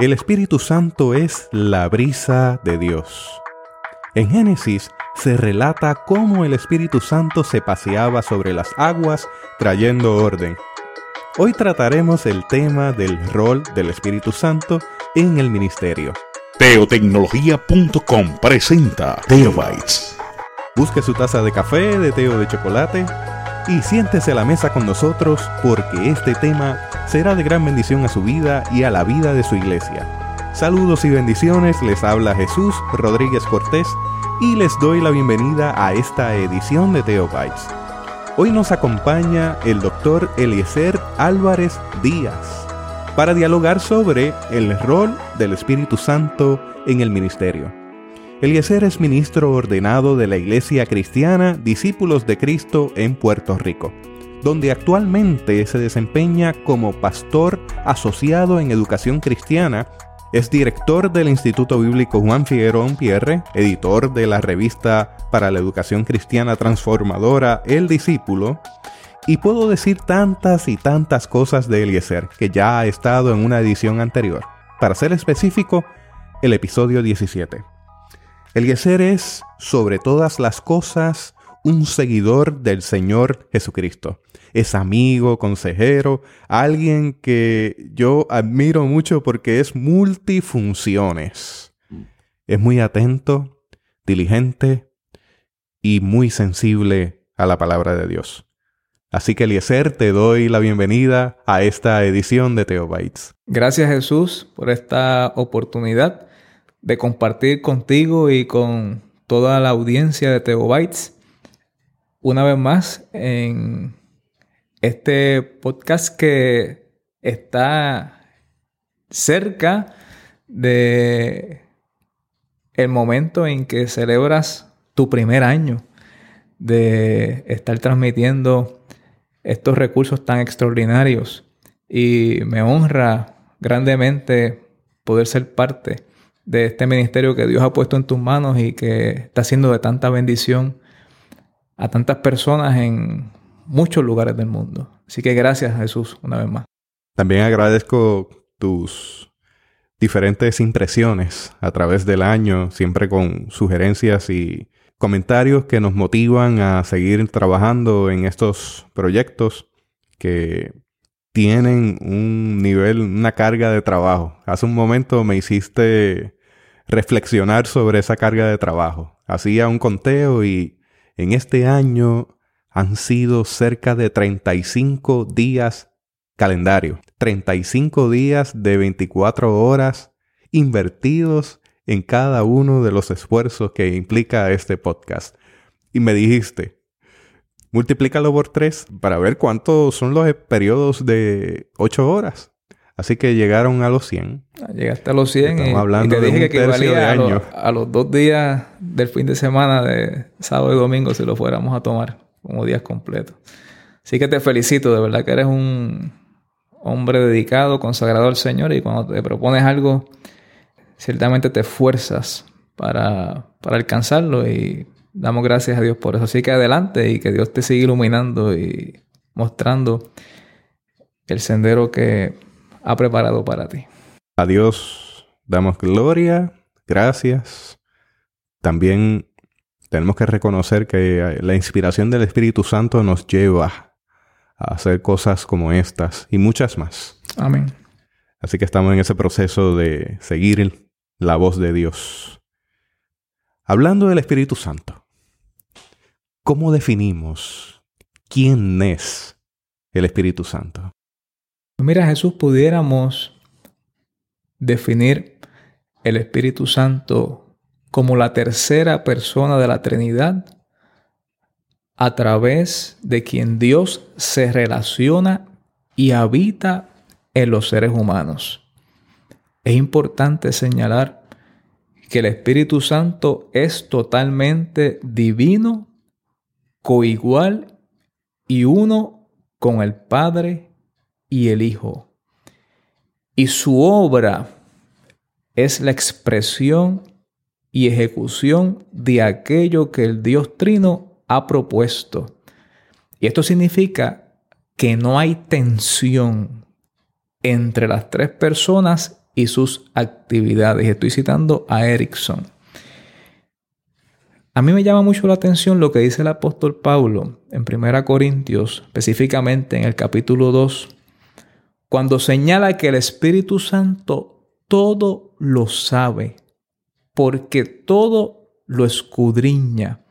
El Espíritu Santo es la brisa de Dios. En Génesis se relata cómo el Espíritu Santo se paseaba sobre las aguas trayendo orden. Hoy trataremos el tema del rol del Espíritu Santo en el ministerio. Teotecnología.com presenta Teobytes. Busque su taza de café, de té o de chocolate y siéntese a la mesa con nosotros porque este tema será de gran bendición a su vida y a la vida de su iglesia. Saludos y bendiciones, les habla Jesús Rodríguez Cortés y les doy la bienvenida a esta edición de Teobytes. Hoy nos acompaña el doctor Eliezer Álvarez Díaz para dialogar sobre el rol del Espíritu Santo en el ministerio. Eliezer es ministro ordenado de la Iglesia Cristiana Discípulos de Cristo en Puerto Rico, donde actualmente se desempeña como pastor asociado en educación cristiana es director del Instituto Bíblico Juan Figueroa Pierre, editor de la revista para la educación cristiana transformadora El Discípulo, y puedo decir tantas y tantas cosas de Eliezer que ya ha estado en una edición anterior. Para ser específico, el episodio 17. Eliezer es, sobre todas las cosas, un seguidor del Señor Jesucristo. Es amigo, consejero, alguien que yo admiro mucho porque es multifunciones. Es muy atento, diligente y muy sensible a la palabra de Dios. Así que Eliezer, te doy la bienvenida a esta edición de Teobytes. Gracias Jesús por esta oportunidad de compartir contigo y con toda la audiencia de Teobytes una vez más en este podcast que está cerca de el momento en que celebras tu primer año de estar transmitiendo estos recursos tan extraordinarios. Y me honra grandemente poder ser parte de este ministerio que Dios ha puesto en tus manos y que está siendo de tanta bendición a tantas personas en muchos lugares del mundo. Así que gracias Jesús una vez más. También agradezco tus diferentes impresiones a través del año, siempre con sugerencias y comentarios que nos motivan a seguir trabajando en estos proyectos que tienen un nivel, una carga de trabajo. Hace un momento me hiciste reflexionar sobre esa carga de trabajo. Hacía un conteo y en este año han sido cerca de 35 días calendario. 35 días de 24 horas invertidos en cada uno de los esfuerzos que implica este podcast. Y me dijiste, multiplícalo por 3 para ver cuántos son los periodos de 8 horas. Así que llegaron a los 100. Ah, llegaste a los 100 Estamos hablando de dije que equivalía a, los dos días del fin de semana de sábado y domingo si lo fuéramos a tomar como días completos. Así que te felicito, de verdad que eres un hombre dedicado, consagrado al Señor y cuando te propones algo, ciertamente te esfuerzas para, para alcanzarlo y damos gracias a Dios por eso. Así que adelante y que Dios te siga iluminando y mostrando el sendero que ha preparado para ti. A Dios damos gloria, gracias. También tenemos que reconocer que la inspiración del Espíritu Santo nos lleva a hacer cosas como estas y muchas más. Amén. Así que estamos en ese proceso de seguir la voz de Dios. Hablando del Espíritu Santo, ¿cómo definimos quién es el Espíritu Santo? Mira, Jesús, pudiéramos definir el Espíritu Santo como la tercera persona de la Trinidad a través de quien Dios se relaciona y habita en los seres humanos. Es importante señalar que el Espíritu Santo es totalmente divino, coigual y uno con el Padre y el Hijo. Y su obra es la expresión y ejecución de aquello que el Dios Trino ha propuesto. Y esto significa que no hay tensión entre las tres personas y sus actividades. Estoy citando a Erickson. A mí me llama mucho la atención lo que dice el apóstol Pablo en 1 Corintios, específicamente en el capítulo 2, cuando señala que el Espíritu Santo todo lo sabe, porque todo lo escudriña,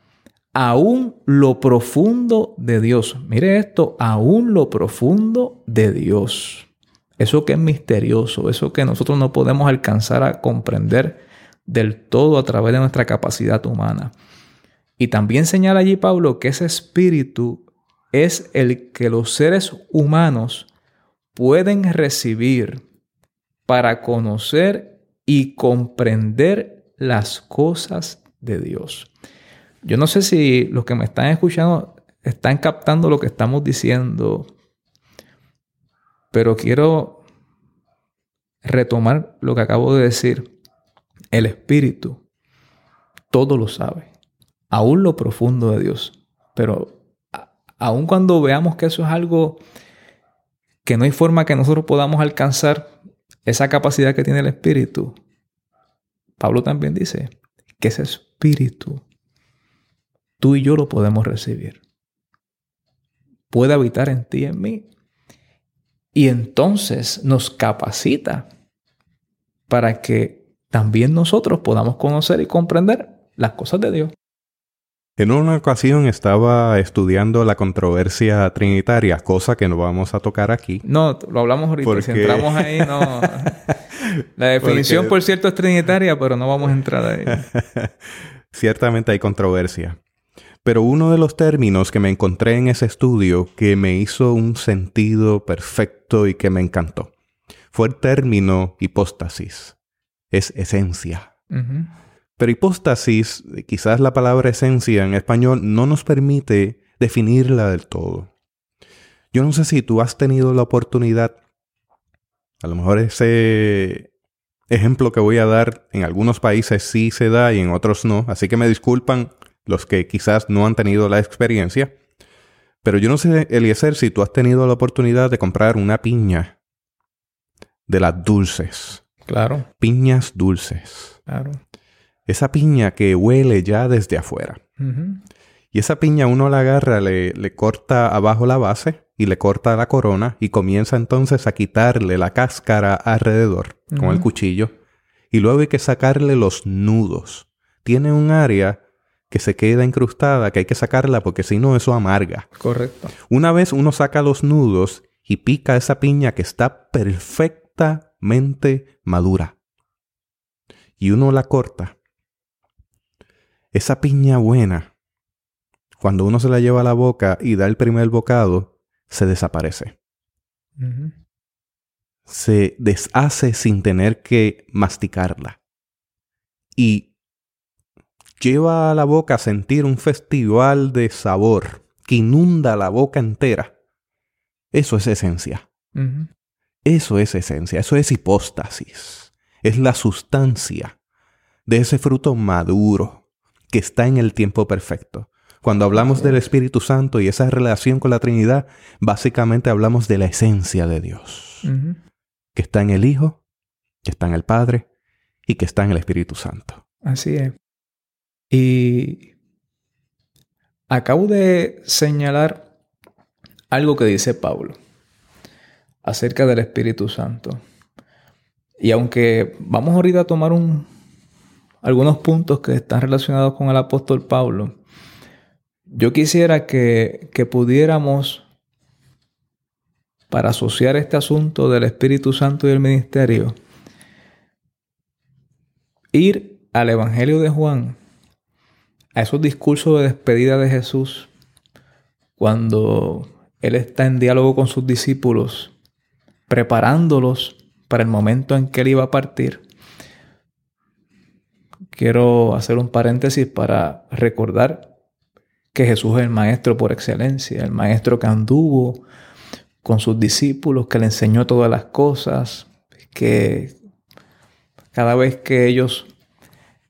aún lo profundo de Dios. Mire esto, aún lo profundo de Dios. Eso que es misterioso, eso que nosotros no podemos alcanzar a comprender del todo a través de nuestra capacidad humana. Y también señala allí Pablo que ese espíritu es el que los seres humanos pueden recibir para conocer y comprender las cosas de Dios. Yo no sé si los que me están escuchando están captando lo que estamos diciendo, pero quiero retomar lo que acabo de decir. El Espíritu todo lo sabe aún lo profundo de Dios. Pero aun cuando veamos que eso es algo que no hay forma que nosotros podamos alcanzar esa capacidad que tiene el Espíritu, Pablo también dice que ese Espíritu, tú y yo lo podemos recibir. Puede habitar en ti y en mí. Y entonces nos capacita para que también nosotros podamos conocer y comprender las cosas de Dios. En una ocasión estaba estudiando la controversia trinitaria, cosa que no vamos a tocar aquí. No, lo hablamos ahorita. Si entramos ahí, no. La definición, por cierto, es trinitaria, pero no vamos a entrar ahí. Ciertamente hay controversia. Pero uno de los términos que me encontré en ese estudio que me hizo un sentido perfecto y que me encantó fue el término hipóstasis. Es esencia. Pero hipóstasis, quizás la palabra esencia en español, no nos permite definirla del todo. Yo no sé si tú has tenido la oportunidad, a lo mejor ese ejemplo que voy a dar en algunos países sí se da y en otros no, así que me disculpan los que quizás no han tenido la experiencia. Pero yo no sé, Eliezer, si tú has tenido la oportunidad de comprar una piña de las dulces. Claro. Piñas dulces. Claro esa piña que huele ya desde afuera. Y esa piña uno la agarra, le, le, corta abajo la base y le corta la corona y comienza entonces a quitarle la cáscara alrededor con el cuchillo. Y luego hay que sacarle los nudos. Tiene un área que se queda incrustada que hay que sacarla porque si no eso amarga. Correcto. Una vez uno saca los nudos y pica esa piña que está perfectamente madura. Y uno la corta esa piña buena, cuando uno se la lleva a la boca y da el primer bocado, se desaparece. Se deshace sin tener que masticarla. Y lleva a la boca a sentir un festival de sabor que inunda la boca entera. Eso es esencia. Eso es esencia, eso es hipóstasis. Es la sustancia de ese fruto maduro que está en el tiempo perfecto. Cuando hablamos del Espíritu Santo y esa relación con la Trinidad, básicamente hablamos de la esencia de Dios, que está en el Hijo, que está en el Padre y que está en el Espíritu Santo. Así es. Y acabo de señalar algo que dice Pablo acerca del Espíritu Santo. Y aunque vamos ahorita a tomar un algunos puntos que están relacionados con el apóstol Pablo, yo quisiera que, que pudiéramos, para asociar este asunto del Espíritu Santo y el ministerio, ir al Evangelio de Juan, a esos discursos de despedida de Jesús, cuando Él está en diálogo con sus discípulos, preparándolos para el momento en que Él iba a partir quiero hacer un paréntesis para recordar que Jesús es el maestro por excelencia, el maestro que anduvo con sus discípulos, que le enseñó todas las cosas, que cada vez que ellos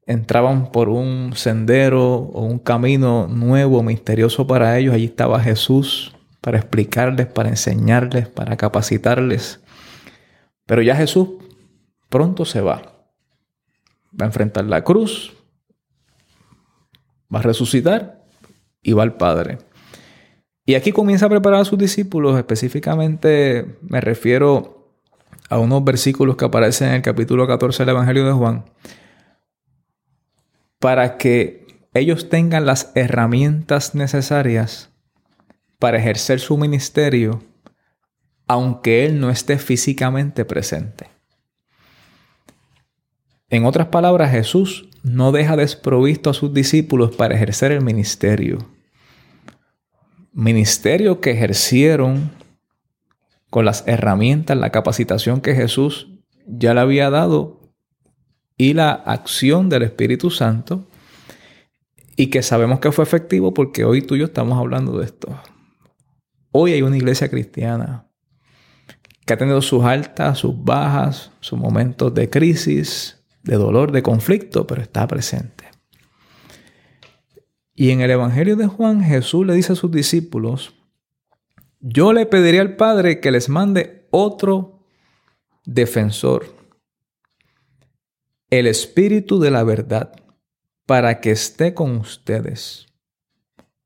entraban por un sendero o un camino nuevo, misterioso para ellos, allí estaba Jesús para explicarles, para enseñarles, para capacitarles. Pero ya Jesús pronto se va. Va a enfrentar la cruz, va a resucitar y va al Padre. Y aquí comienza a preparar a sus discípulos, específicamente me refiero a unos versículos que aparecen en el capítulo 14 del Evangelio de Juan, para que ellos tengan las herramientas necesarias para ejercer su ministerio, aunque Él no esté físicamente presente. En otras palabras, Jesús no deja desprovisto a sus discípulos para ejercer el ministerio. Ministerio que ejercieron con las herramientas, la capacitación que Jesús ya le había dado y la acción del Espíritu Santo y que sabemos que fue efectivo porque hoy tú y yo estamos hablando de esto. Hoy hay una iglesia cristiana que ha tenido sus altas, sus bajas, sus momentos de crisis, de dolor, de conflicto, pero está presente. Y en el Evangelio de Juan Jesús le dice a sus discípulos, yo le pediría al Padre que les mande otro defensor, el Espíritu de la verdad, para que esté con ustedes.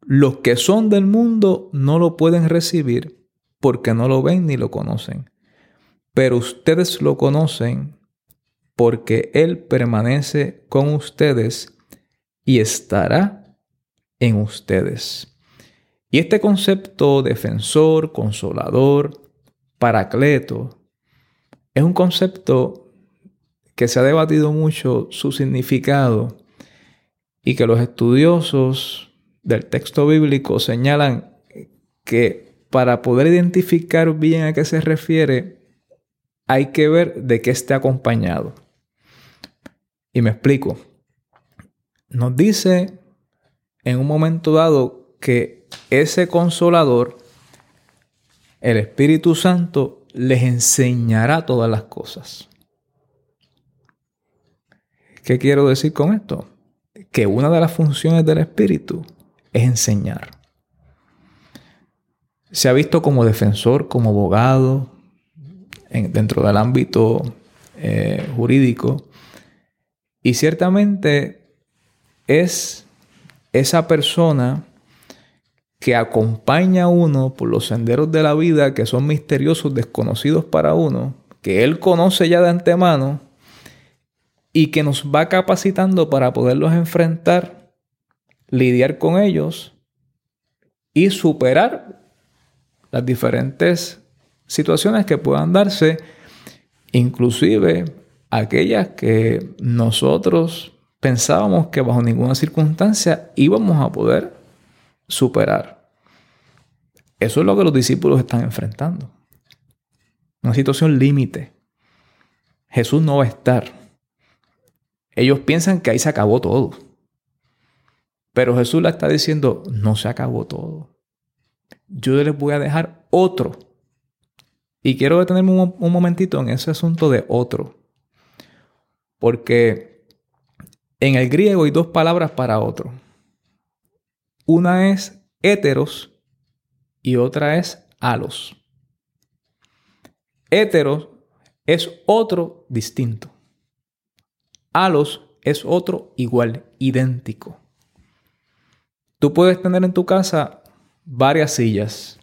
Los que son del mundo no lo pueden recibir porque no lo ven ni lo conocen, pero ustedes lo conocen porque Él permanece con ustedes y estará en ustedes. Y este concepto defensor, consolador, paracleto, es un concepto que se ha debatido mucho su significado y que los estudiosos del texto bíblico señalan que para poder identificar bien a qué se refiere, hay que ver de qué esté acompañado. Y me explico. Nos dice en un momento dado que ese consolador, el Espíritu Santo, les enseñará todas las cosas. ¿Qué quiero decir con esto? Que una de las funciones del Espíritu es enseñar. Se ha visto como defensor, como abogado, dentro del ámbito eh, jurídico, y ciertamente es esa persona que acompaña a uno por los senderos de la vida que son misteriosos, desconocidos para uno, que Él conoce ya de antemano y que nos va capacitando para poderlos enfrentar, lidiar con ellos y superar las diferentes situaciones que puedan darse, inclusive aquellas que nosotros pensábamos que bajo ninguna circunstancia íbamos a poder superar. Eso es lo que los discípulos están enfrentando. Una situación límite. Jesús no va a estar. Ellos piensan que ahí se acabó todo. Pero Jesús le está diciendo, no se acabó todo. Yo les voy a dejar otro. Y quiero detenerme un, un momentito en ese asunto de otro. Porque en el griego hay dos palabras para otro. Una es heteros y otra es alos. Heteros es otro distinto. Alos es otro igual, idéntico. Tú puedes tener en tu casa varias sillas,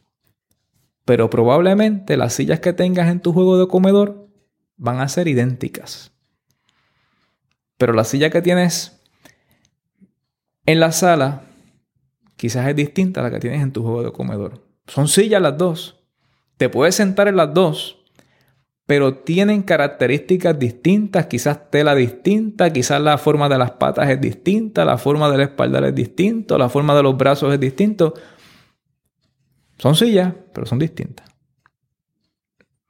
pero probablemente las sillas que tengas en tu juego de comedor van a ser idénticas. Pero la silla que tienes en la sala quizás es distinta a la que tienes en tu juego de comedor. Son sillas las dos. Te puedes sentar en las dos, pero tienen características distintas, quizás tela distinta, quizás la forma de las patas es distinta, la forma de la espalda es distinta, la forma de los brazos es distinto. Son sillas, pero son distintas.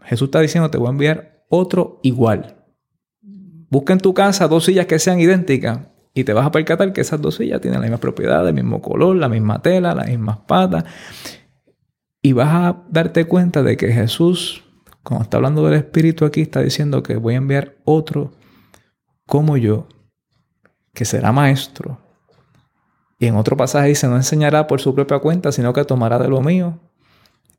Jesús está diciendo, te voy a enviar otro igual. Busca en tu casa dos sillas que sean idénticas y te vas a percatar que esas dos sillas tienen la misma propiedad, el mismo color, la misma tela, las mismas patas. Y vas a darte cuenta de que Jesús, cuando está hablando del Espíritu aquí, está diciendo que voy a enviar otro como yo, que será maestro. Y en otro pasaje dice, no enseñará por su propia cuenta, sino que tomará de lo mío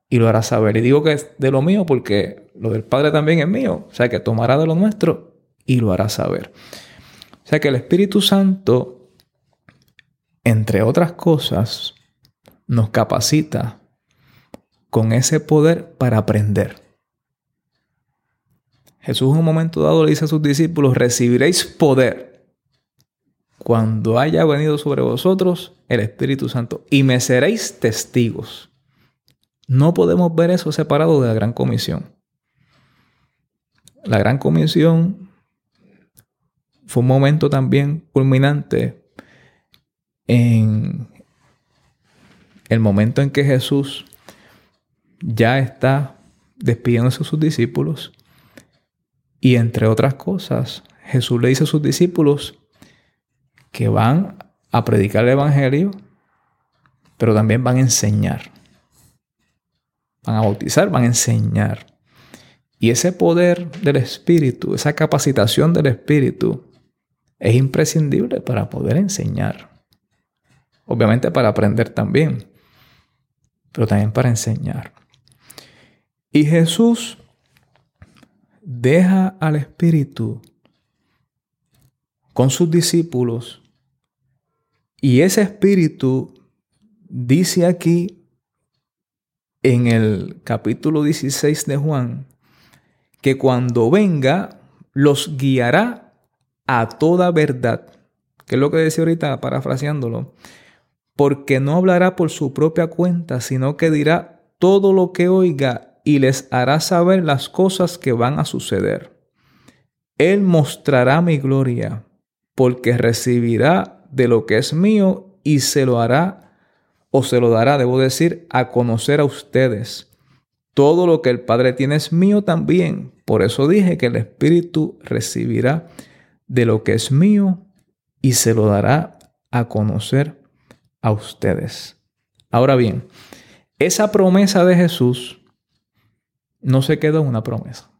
y lo hará saber. Y digo que es de lo mío porque lo del Padre también es mío. O sea, que tomará de lo nuestro y lo hará saber. O sea que el Espíritu Santo, entre otras cosas, nos capacita con ese poder para aprender. Jesús en un momento dado le dice a sus discípulos, recibiréis poder cuando haya venido sobre vosotros el Espíritu Santo y me seréis testigos. No podemos ver eso separado de la gran comisión. La gran comisión fue un momento también culminante en el momento en que Jesús ya está despidiéndose de sus discípulos y entre otras cosas, Jesús le dice a sus discípulos que van a predicar el Evangelio, pero también van a enseñar. Van a bautizar, van a enseñar. Y ese poder del Espíritu, esa capacitación del Espíritu, es imprescindible para poder enseñar. Obviamente para aprender también, pero también para enseñar. Y Jesús deja al Espíritu con sus discípulos y ese Espíritu dice aquí en el capítulo 16 de Juan que cuando venga los guiará a toda verdad. Que es lo que decía ahorita parafraseándolo. Porque no hablará por su propia cuenta, sino que dirá todo lo que oiga y les hará saber las cosas que van a suceder. Él mostrará mi gloria, porque recibirá de lo que es mío y se lo hará, o se lo dará, debo decir, a conocer a ustedes. Todo lo que el Padre tiene es mío también. Por eso dije que el Espíritu recibirá de lo que es mío y se lo dará a conocer a ustedes. Ahora bien, esa promesa de Jesús no se quedó en una promesa.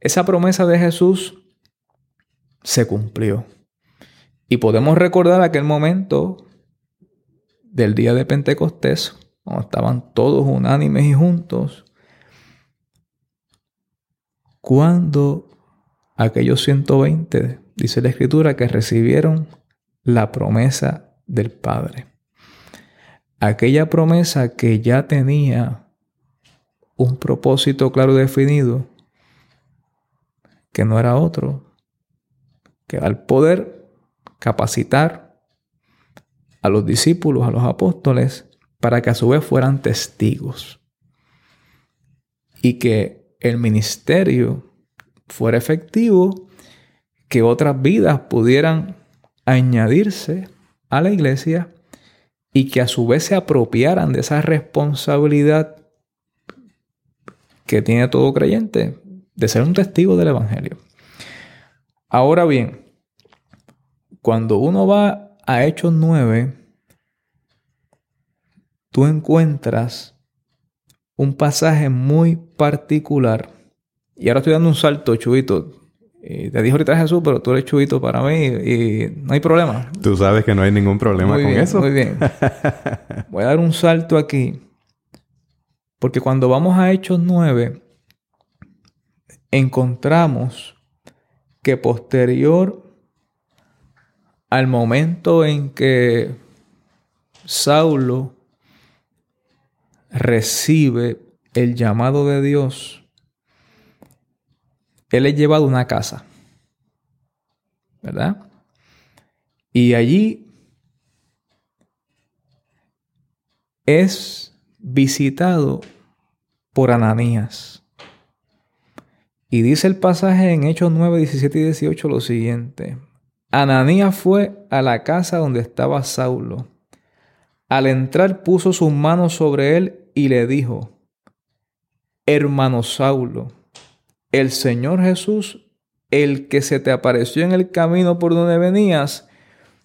Esa promesa de Jesús se cumplió. Y podemos recordar aquel momento del día de Pentecostés, cuando estaban todos unánimes y juntos, cuando aquellos 120, dice la Escritura, que recibieron la promesa del Padre. Aquella promesa que ya tenía un propósito claro y definido, que no era otro que al poder capacitar a los discípulos, a los apóstoles, para que a su vez fueran testigos. Y que el ministerio fuera efectivo, que otras vidas pudieran añadirse a la iglesia y que a su vez se apropiaran de esa responsabilidad que tiene todo creyente de ser un testigo del Evangelio. Ahora bien, cuando uno va a Hechos 9, tú encuentras un pasaje muy particular. Y ahora estoy dando un salto, chubito. te dije ahorita Jesús, pero tú eres chubito para mí y, no hay problema. Tú sabes que no hay ningún problema con eso. Muy bien. Voy a dar un salto aquí porque cuando vamos a Hechos 9, encontramos que posterior al momento en que Saulo recibe el llamado de Dios, él es llevado a una casa, ¿verdad? Y allí es visitado por Ananías. Y dice el pasaje en Hechos 9, 17 y 18 lo siguiente. Ananías fue a la casa donde estaba Saulo. Al entrar puso sus manos sobre él y le dijo, Hermano Saulo, el Señor Jesús, el que se te apareció en el camino por donde venías,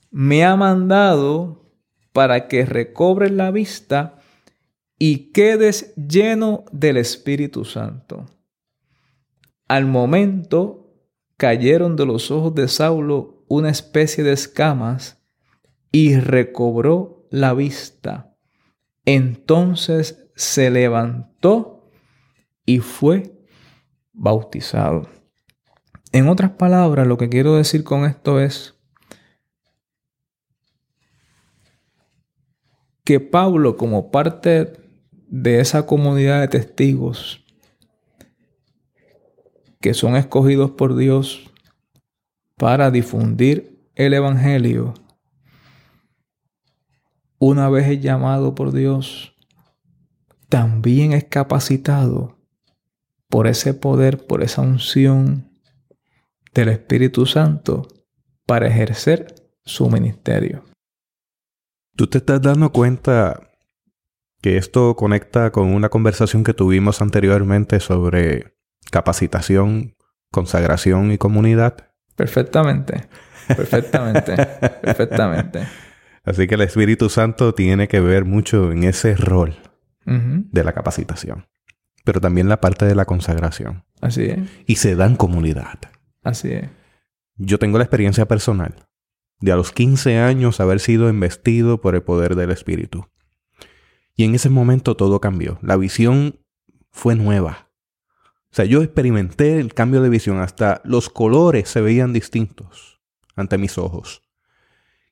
me ha mandado para que recobres la vista y quedes lleno del Espíritu Santo. Al momento cayeron de los ojos de Saulo una especie de escamas y recobró la vista. Entonces se levantó y fue bautizado. En otras palabras, lo que quiero decir con esto es que Pablo, como parte de esa comunidad de testigos que son escogidos por Dios para difundir el Evangelio, una vez es llamado por Dios, también es capacitado por ese poder, por esa unción del Espíritu Santo para ejercer su ministerio. Tú te estás dando cuenta que esto conecta con una conversación que tuvimos anteriormente sobre capacitación, consagración y comunidad. Perfectamente, perfectamente, perfectamente. Así que el Espíritu Santo tiene que ver mucho en ese rol de la capacitación, pero también la parte de la consagración. Así es. Y se da en comunidad. Así es. Yo tengo la experiencia personal de a los 15 años haber sido investido por el poder del Espíritu. Y en ese momento todo cambió. La visión fue nueva. O sea, yo experimenté el cambio de visión. Hasta los colores se veían distintos ante mis ojos.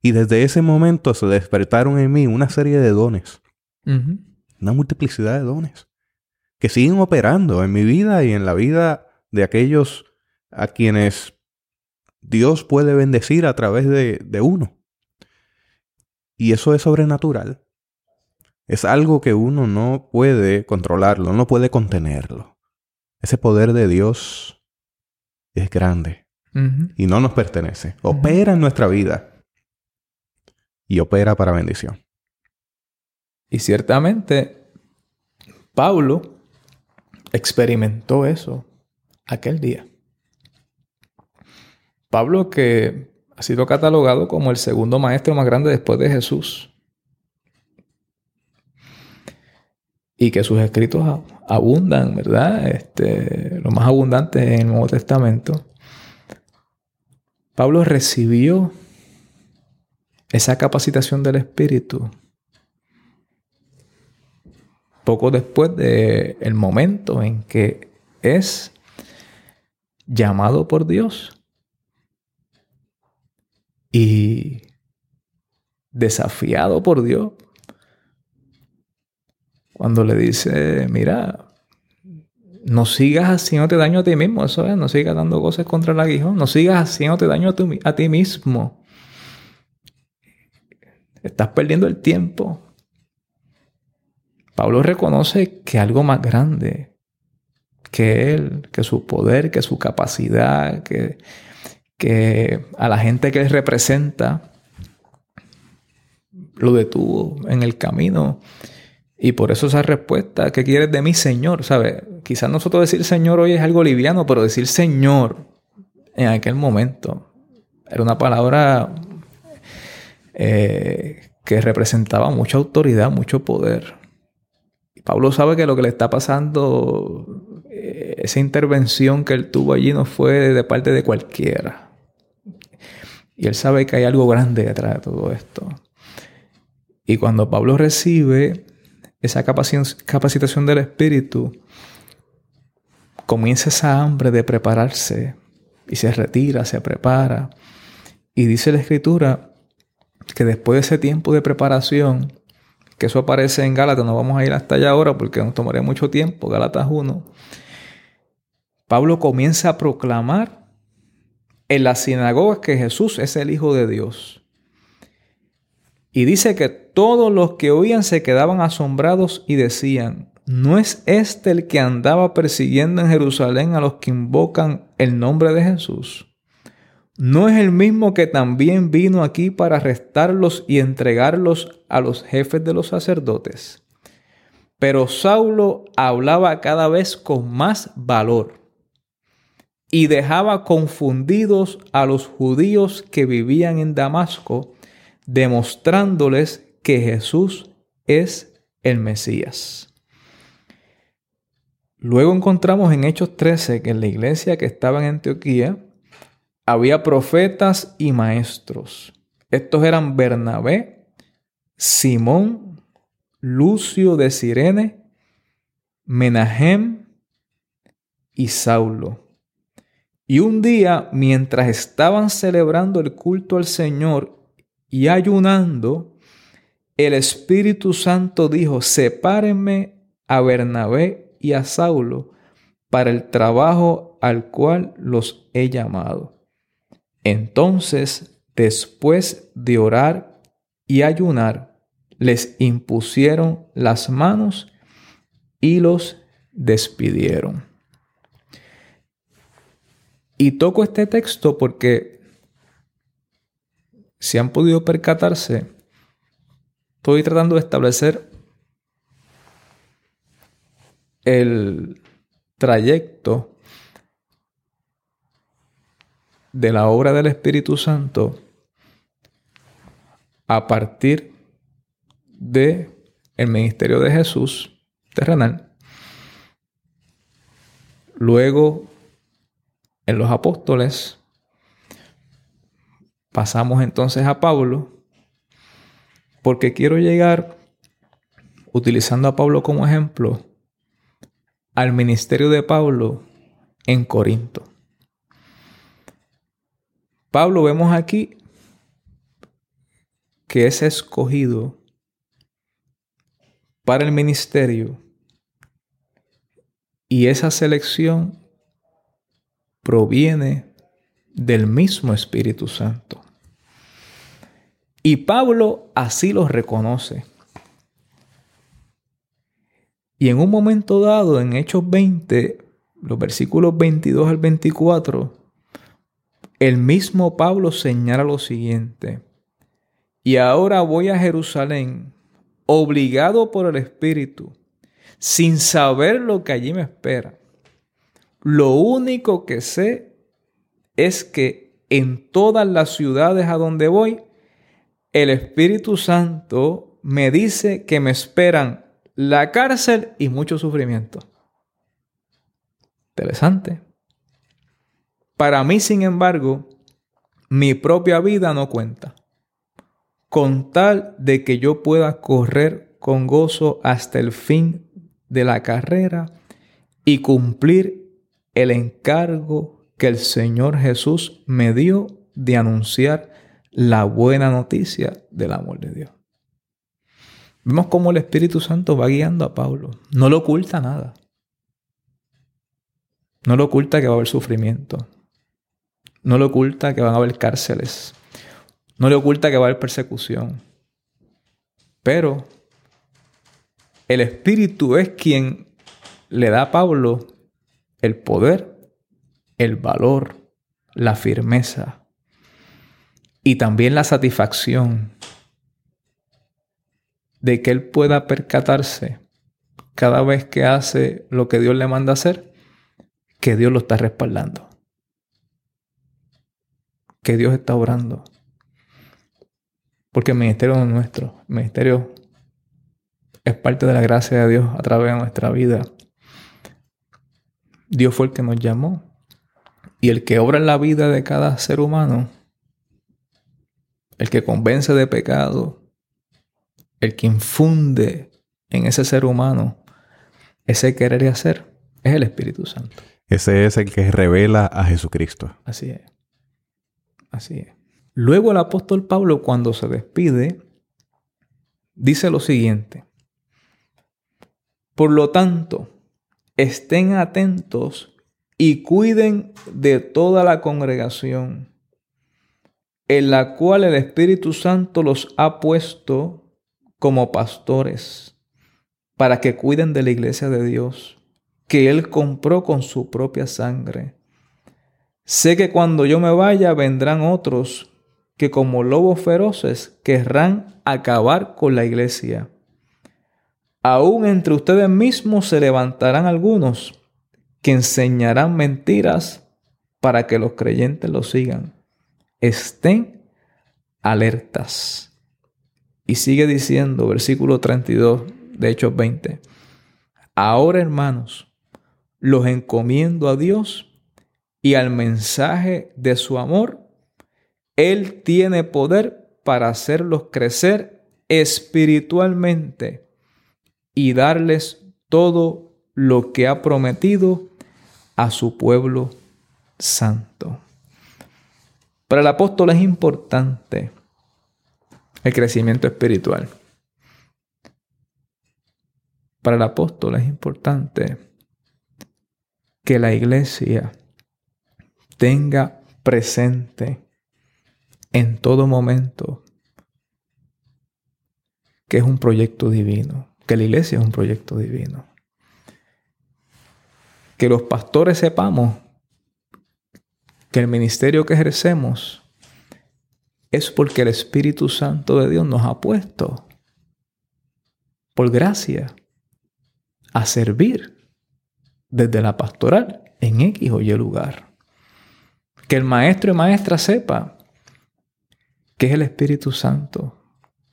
Y desde ese momento se despertaron en mí una serie de dones. Una multiplicidad de dones. Que siguen operando en mi vida y en la vida de aquellos a quienes Dios puede bendecir a través de, de uno. Y eso es sobrenatural. Es algo que uno no puede controlarlo, no puede contenerlo. Ese poder de Dios es grande y no nos pertenece. Opera en nuestra vida y opera para bendición. Y ciertamente, Pablo experimentó eso aquel día. Pablo que ha sido catalogado como el segundo maestro más grande después de Jesús. Y que sus escritos abundan, ¿verdad? Este, lo más abundante en el Nuevo Testamento. Pablo recibió esa capacitación del Espíritu poco después del momento en que es llamado por Dios y desafiado por Dios cuando le dice, mira, no sigas haciéndote daño a ti mismo, eso es, no sigas dando cosas contra el aguijón, no sigas haciéndote daño a, a ti mismo. Estás perdiendo el tiempo. Pablo reconoce que algo más grande que él, que su poder, que su capacidad, que que a la gente que él representa lo detuvo en el camino. Y por eso esa respuesta, ¿qué quieres de mí, Señor? ¿Sabe? Quizás nosotros decir Señor hoy es algo liviano, pero decir Señor en aquel momento era una palabra eh, que representaba mucha autoridad, mucho poder. Pablo sabe que lo que le está pasando, eh, esa intervención que él tuvo allí no fue de parte de cualquiera. Y él sabe que hay algo grande detrás de todo esto. Y cuando Pablo recibe esa capacitación del Espíritu, comienza esa hambre de prepararse y se retira, se prepara. Y dice la Escritura que después de ese tiempo de preparación, que eso aparece en Gálatas, no vamos a ir hasta allá ahora porque nos tomaría mucho tiempo, Gálatas 1, Pablo comienza a proclamar en la sinagoga que Jesús es el Hijo de Dios. Y dice que todos los que oían se quedaban asombrados y decían, ¿no es este el que andaba persiguiendo en Jerusalén a los que invocan el nombre de Jesús? ¿No es el mismo que también vino aquí para arrestarlos y entregarlos a los jefes de los sacerdotes? Pero Saulo hablaba cada vez con más valor y dejaba confundidos a los judíos que vivían en Damasco, demostrándoles que Jesús es el Mesías. Luego encontramos en Hechos 13 que en la iglesia que estaba en Antioquía había profetas y maestros. Estos eran Bernabé, Simón, Lucio de Sirene, Menahem y Saulo Y un día, mientras estaban celebrando el culto al Señor y ayunando, el Espíritu Santo dijo, sepárenme a Bernabé y a Saulo para el trabajo al cual los he llamado. Entonces, después de orar y ayunar, les impusieron las manos y los despidieron. Y toco este texto porque si han podido percatarse, estoy tratando de establecer el trayecto de la obra del Espíritu Santo a partir de el ministerio de Jesús terrenal, luego en los apóstoles, pasamos entonces a Pablo, porque quiero llegar, utilizando a Pablo como ejemplo, al ministerio de Pablo en Corinto. Pablo vemos aquí que es escogido para el ministerio y esa selección proviene del mismo Espíritu Santo. Y Pablo así lo reconoce. Y en un momento dado, en Hechos 20, los versículos 22 al 24, el mismo Pablo señala lo siguiente. Y ahora voy a Jerusalén, obligado por el Espíritu, sin saber lo que allí me espera lo único que sé es que en todas las ciudades a donde voy, el Espíritu Santo me dice que me esperan la cárcel y mucho sufrimiento. Interesante. Para mí, sin embargo, mi propia vida no cuenta. Con tal de que yo pueda correr con gozo hasta el fin de la carrera y cumplir el encargo que el Señor Jesús me dio de anunciar la buena noticia del amor de Dios. Vemos cómo el Espíritu Santo va guiando a Pablo. No le oculta nada. No le oculta que va a haber sufrimiento. No le oculta que van a haber cárceles. No le oculta que va a haber persecución. Pero el Espíritu es quien le da a Pablo el poder, el valor, la firmeza y también la satisfacción de que él pueda percatarse cada vez que hace lo que Dios le manda hacer, que Dios lo está respaldando, que Dios está obrando. Porque el ministerio no es nuestro, el ministerio es parte de la gracia de Dios a través de nuestra vida. Dios fue el que nos llamó. Y el que obra en la vida de cada ser humano, el que convence de pecado, el que infunde en ese ser humano ese querer y hacer, es el Espíritu Santo. Ese es el que revela a Jesucristo. Así es. Así es. Luego el apóstol Pablo, cuando se despide, dice lo siguiente. Por lo tanto, estén atentos y cuiden de toda la congregación, en la cual el Espíritu Santo los ha puesto como pastores, para que cuiden de la iglesia de Dios, que Él compró con su propia sangre. Sé que cuando yo me vaya vendrán otros que como lobos feroces querrán acabar con la iglesia. Aún entre ustedes mismos se levantarán algunos que enseñarán mentiras para que los creyentes lo sigan. Estén alertas. Y sigue diciendo, versículo 32 de Hechos 20. Ahora, hermanos, los encomiendo a Dios y al mensaje de su amor. Él tiene poder para hacerlos crecer espiritualmente y darles todo lo que ha prometido a su pueblo Santo. Para el apóstol es importante el crecimiento espiritual. Para el apóstol es importante que la iglesia tenga presente en todo momento que es un proyecto divino, que la iglesia es un proyecto divino. Que los pastores sepamos que el ministerio que ejercemos es porque el Espíritu Santo de Dios nos ha puesto, por gracia, a servir desde la pastoral en X o Y lugar. Que el maestro y maestra sepa que es el Espíritu Santo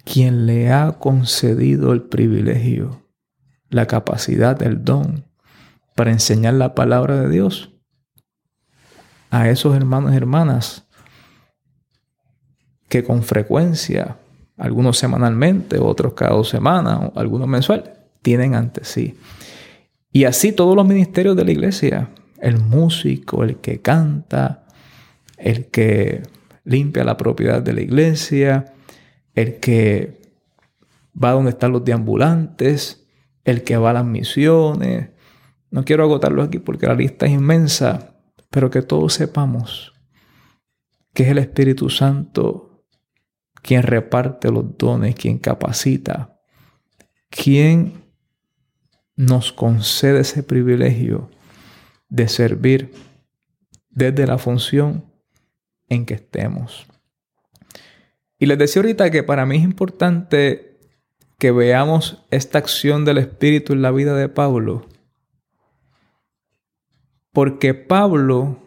quien le ha concedido el privilegio, la capacidad, el don para enseñar la palabra de Dios a esos hermanos y hermanas que con frecuencia, algunos semanalmente, otros cada dos semanas, algunos mensual, tienen ante sí. Y así todos los ministerios de la iglesia, el músico, el que canta, el que limpia la propiedad de la iglesia, el que va donde están los deambulantes, el que va a las misiones. No quiero agotarlo aquí porque la lista es inmensa, pero que todos sepamos que es el Espíritu Santo quien reparte los dones, quien capacita, quien nos concede ese privilegio de servir desde la función en que estemos. Y les decía ahorita que para mí es importante que veamos esta acción del Espíritu en la vida de Pablo. Porque Pablo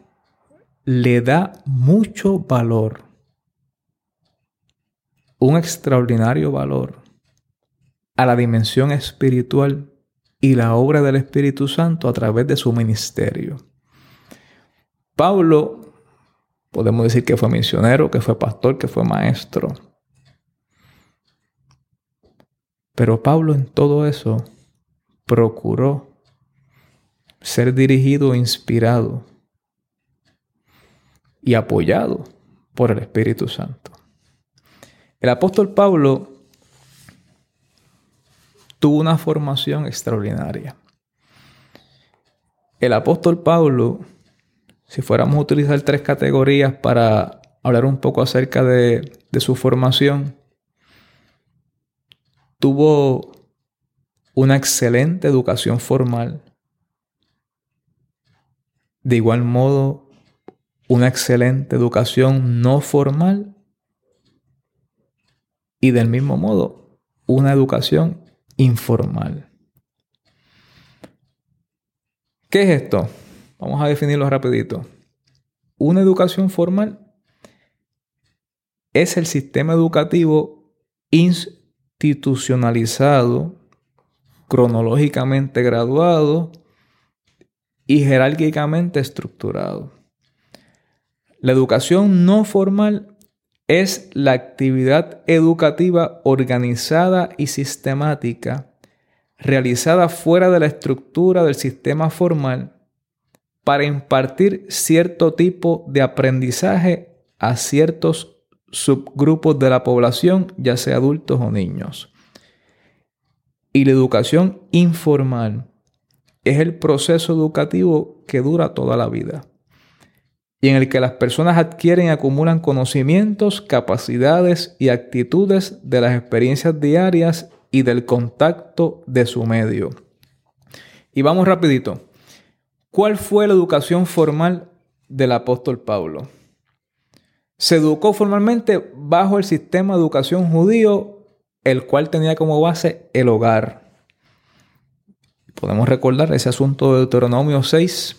le da mucho valor, un extraordinario valor a la dimensión espiritual y la obra del Espíritu Santo a través de su ministerio. Pablo Podemos decir que fue misionero, que fue pastor, que fue maestro. Pero Pablo en todo eso procuró ser dirigido, inspirado y apoyado por el Espíritu Santo. El apóstol Pablo tuvo una formación extraordinaria. El apóstol Pablo si fuéramos a utilizar tres categorías para hablar un poco acerca de, su formación, tuvo una excelente educación formal. De igual modo, una excelente educación no formal. Y del mismo modo, una educación informal. ¿Qué es esto? Vamos a definirlo rapidito. Una educación formal es el sistema educativo institucionalizado, cronológicamente graduado y jerárquicamente estructurado. La educación no formal es la actividad educativa organizada y sistemática realizada fuera de la estructura del sistema formal para impartir cierto tipo de aprendizaje a ciertos subgrupos de la población, ya sea adultos o niños. Y la educación informal es el proceso educativo que dura toda la vida y en el que las personas adquieren y acumulan conocimientos, capacidades y actitudes de las experiencias diarias y del contacto de su medio. Y vamos rapidito. ¿Cuál fue la educación formal del apóstol Pablo? Se educó formalmente bajo el sistema de educación judío, el cual tenía como base el hogar. Podemos recordar ese asunto de Deuteronomio 6,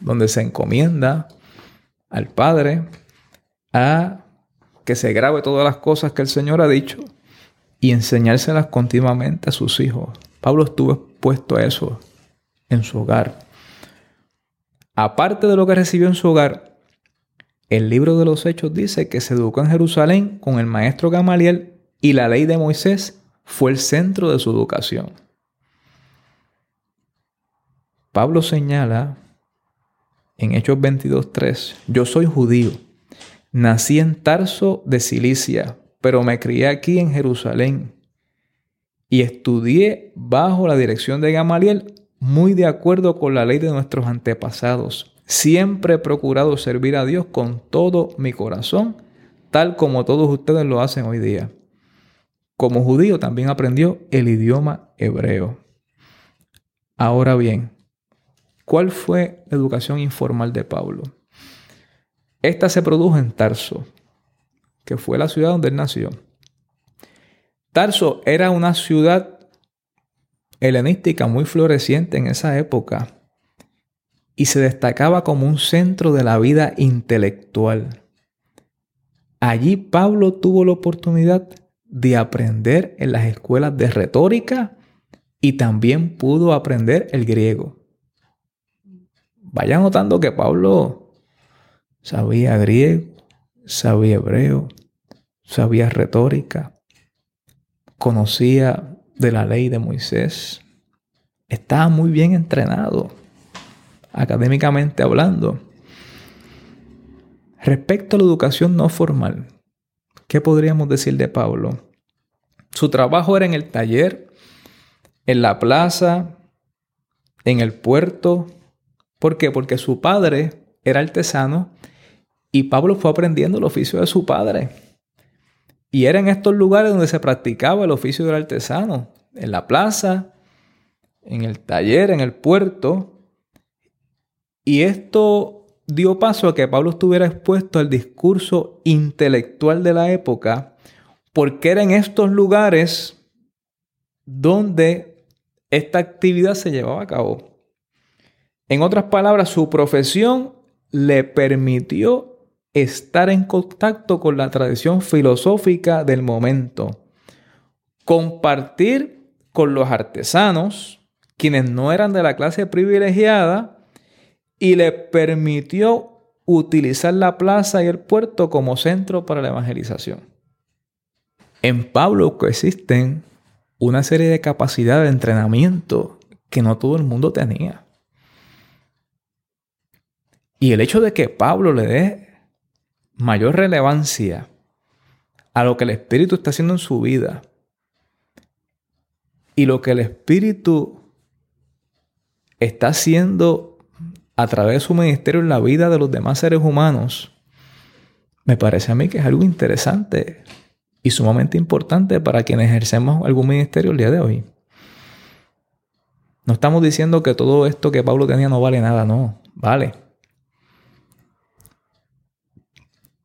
donde se encomienda al Padre a que se grabe todas las cosas que el Señor ha dicho y enseñárselas continuamente a sus hijos. Pablo estuvo expuesto a eso en su hogar. Aparte de lo que recibió en su hogar, el libro de los Hechos dice que se educó en Jerusalén con el maestro Gamaliel y la ley de Moisés fue el centro de su educación. Pablo señala en Hechos 22.3, yo soy judío, nací en Tarso de Cilicia, pero me crié aquí en Jerusalén y estudié bajo la dirección de Gamaliel, muy de acuerdo con la ley de nuestros antepasados. Siempre he procurado servir a Dios con todo mi corazón, tal como todos ustedes lo hacen hoy día. Como judío también aprendió el idioma hebreo. Ahora bien, ¿cuál fue la educación informal de Pablo? Esta se produjo en Tarso, que fue la ciudad donde él nació. Tarso era una ciudad helenística muy floreciente en esa época y se destacaba como un centro de la vida intelectual. Allí Pablo tuvo la oportunidad de aprender en las escuelas de retórica y también pudo aprender el griego. Vaya notando que Pablo sabía griego, sabía hebreo, sabía retórica, conocía de la ley de Moisés, estaba muy bien entrenado, académicamente hablando. Respecto a la educación no formal, ¿qué podríamos decir de Pablo? Su trabajo era en el taller, en la plaza, en el puerto. ¿Por qué? Porque su padre era artesano y Pablo fue aprendiendo el oficio de su padre. Y era en estos lugares donde se practicaba el oficio del artesano, en la plaza, en el taller, en el puerto. Y esto dio paso a que Pablo estuviera expuesto al discurso intelectual de la época, porque era en estos lugares donde esta actividad se llevaba a cabo. En otras palabras, su profesión le permitió estar en contacto con la tradición filosófica del momento, compartir con los artesanos, quienes no eran de la clase privilegiada, y le permitió utilizar la plaza y el puerto como centro para la evangelización. En Pablo existen una serie de capacidades de entrenamiento que no todo el mundo tenía. Y el hecho de que Pablo le dé mayor relevancia a lo que el Espíritu está haciendo en su vida y lo que el Espíritu está haciendo a través de su ministerio en la vida de los demás seres humanos, me parece a mí que es algo interesante y sumamente importante para quienes ejercemos algún ministerio el día de hoy. No estamos diciendo que todo esto que Pablo tenía no vale nada, no, vale.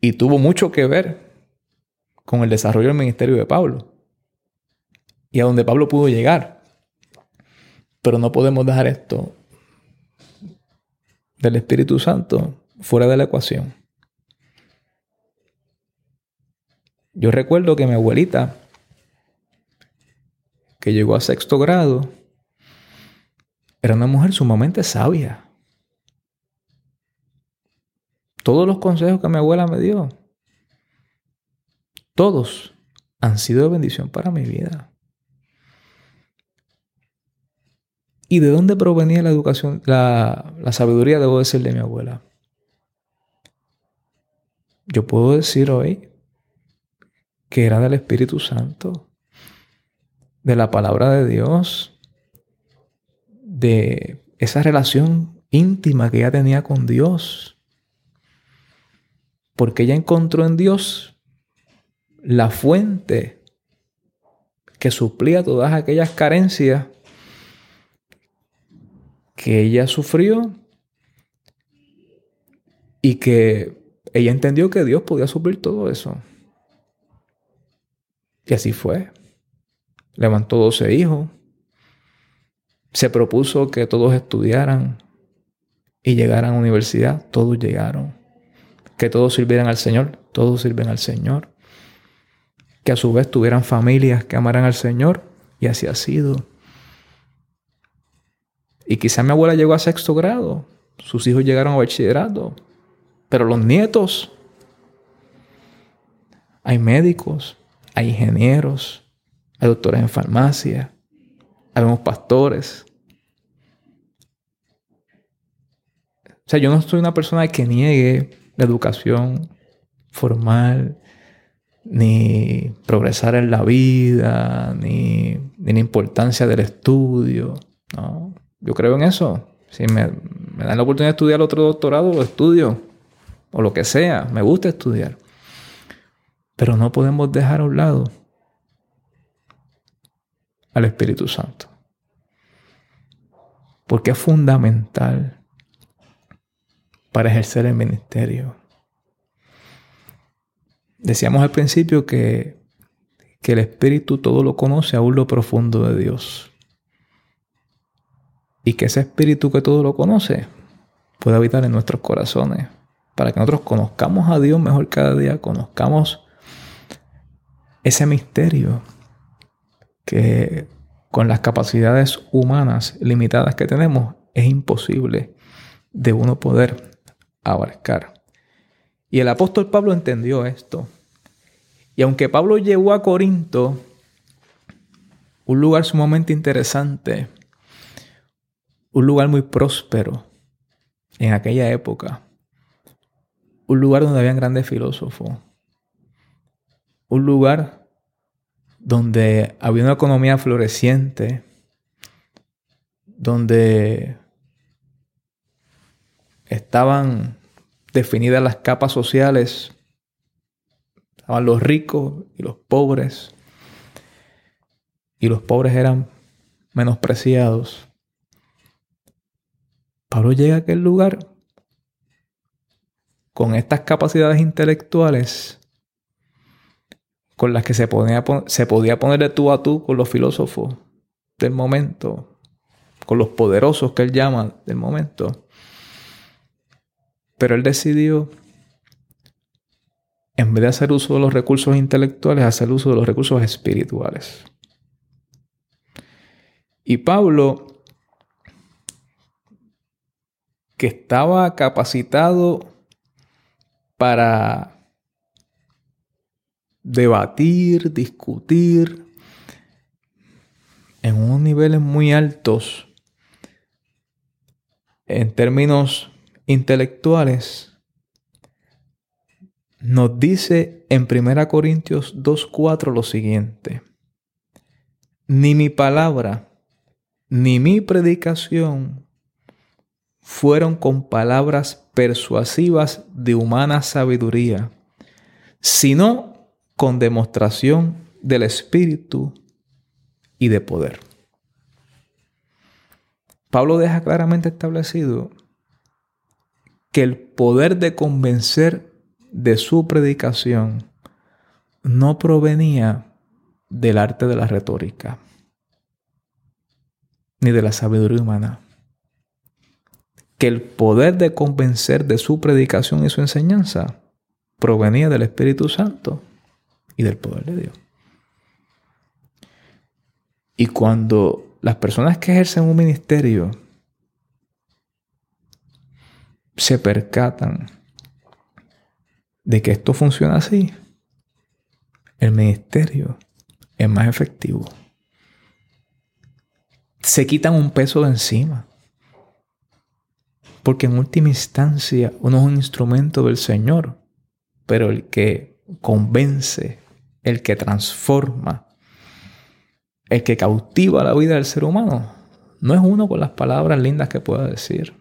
Y tuvo mucho que ver con el desarrollo del ministerio de Pablo y a donde Pablo pudo llegar. Pero no podemos dejar esto del Espíritu Santo fuera de la ecuación. Yo recuerdo que mi abuelita, que llegó a sexto grado, era una mujer sumamente sabia. Todos los consejos que mi abuela me dio, todos han sido de bendición para mi vida. ¿Y de dónde provenía la educación, la, sabiduría, debo decir, de mi abuela? Yo puedo decir hoy que era del Espíritu Santo, de la palabra de Dios, de esa relación íntima que ella tenía con Dios porque ella encontró en Dios la fuente que suplía todas aquellas carencias que ella sufrió y que ella entendió que Dios podía suplir todo eso. Y así fue. Levantó 12 hijos. Se propuso que todos estudiaran y llegaran a la universidad. Todos llegaron que todos sirvieran al Señor, todos sirven al Señor. Que a su vez tuvieran familias que amaran al Señor, y así ha sido. Y quizá mi abuela llegó a sexto grado, sus hijos llegaron a bachillerato, pero los nietos, hay médicos, hay ingenieros, hay doctores en farmacia, hay unos pastores. O sea, yo no soy una persona que niegue la educación formal, ni progresar en la vida, ni, ni la importancia del estudio. No, yo creo en eso. Si me, me dan la oportunidad de estudiar otro doctorado, lo estudio. O lo que sea. Me gusta estudiar. Pero no podemos dejar a un lado al Espíritu Santo. Porque es fundamental para ejercer el ministerio. Decíamos al principio que, que el Espíritu todo lo conoce aún lo profundo de Dios. Y que ese Espíritu que todo lo conoce puede habitar en nuestros corazones. Para que nosotros conozcamos a Dios mejor cada día, conozcamos ese misterio que con las capacidades humanas limitadas que tenemos es imposible de uno poder abarcar. Y el apóstol Pablo entendió esto. Y aunque Pablo llegó a Corinto, un lugar sumamente interesante, un lugar muy próspero en aquella época, un lugar donde habían grandes filósofos, un lugar donde había una economía floreciente, donde estaban definidas las capas sociales. Estaban los ricos y los pobres. Y los pobres eran menospreciados. Pablo llega a aquel lugar con estas capacidades intelectuales con las que se, se podía poner de tú a tú con los filósofos del momento, con los poderosos que él llama del momento. Pero él decidió, en vez de hacer uso de los recursos intelectuales, hacer uso de los recursos espirituales. Y Pablo, que estaba capacitado para debatir, discutir en unos niveles muy altos en términos intelectuales, nos dice en 1 Corintios 2.4 lo siguiente, ni mi palabra, ni mi predicación fueron con palabras persuasivas de humana sabiduría, sino con demostración del Espíritu y de poder. Pablo deja claramente establecido que el poder de convencer de su predicación no provenía del arte de la retórica, ni de la sabiduría humana. Que el poder de convencer de su predicación y su enseñanza provenía del Espíritu Santo y del poder de Dios. Y cuando las personas que ejercen un ministerio se percatan de que esto funciona así, el ministerio es más efectivo. Se quitan un peso de encima. Porque en última instancia uno es un instrumento del Señor, pero el que convence, el que transforma, el que cautiva la vida del ser humano, no es uno con las palabras lindas que pueda decir.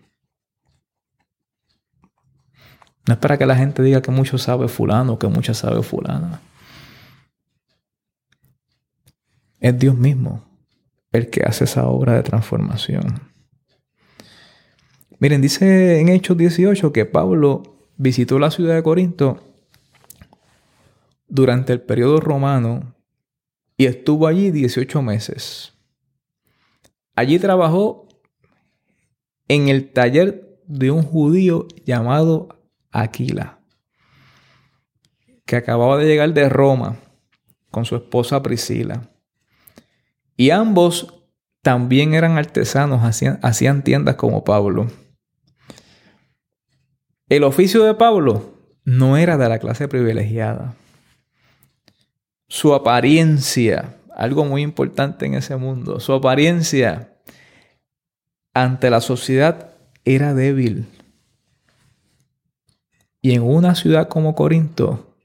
No es para que la gente diga que mucho sabe fulano, que mucho sabe fulana. Es Dios mismo el que hace esa obra de transformación. Miren, dice en Hechos 18 que Pablo visitó la ciudad de Corinto durante el periodo romano y estuvo allí 18 meses. Allí trabajó en el taller de un judío llamado Aquila, que acababa de llegar de Roma con su esposa Priscila. Y ambos también eran artesanos, hacían, hacían tiendas como Pablo. El oficio de Pablo no era de la clase privilegiada. Su apariencia, algo muy importante en ese mundo, su apariencia ante la sociedad era débil Y en una ciudad como Corinto,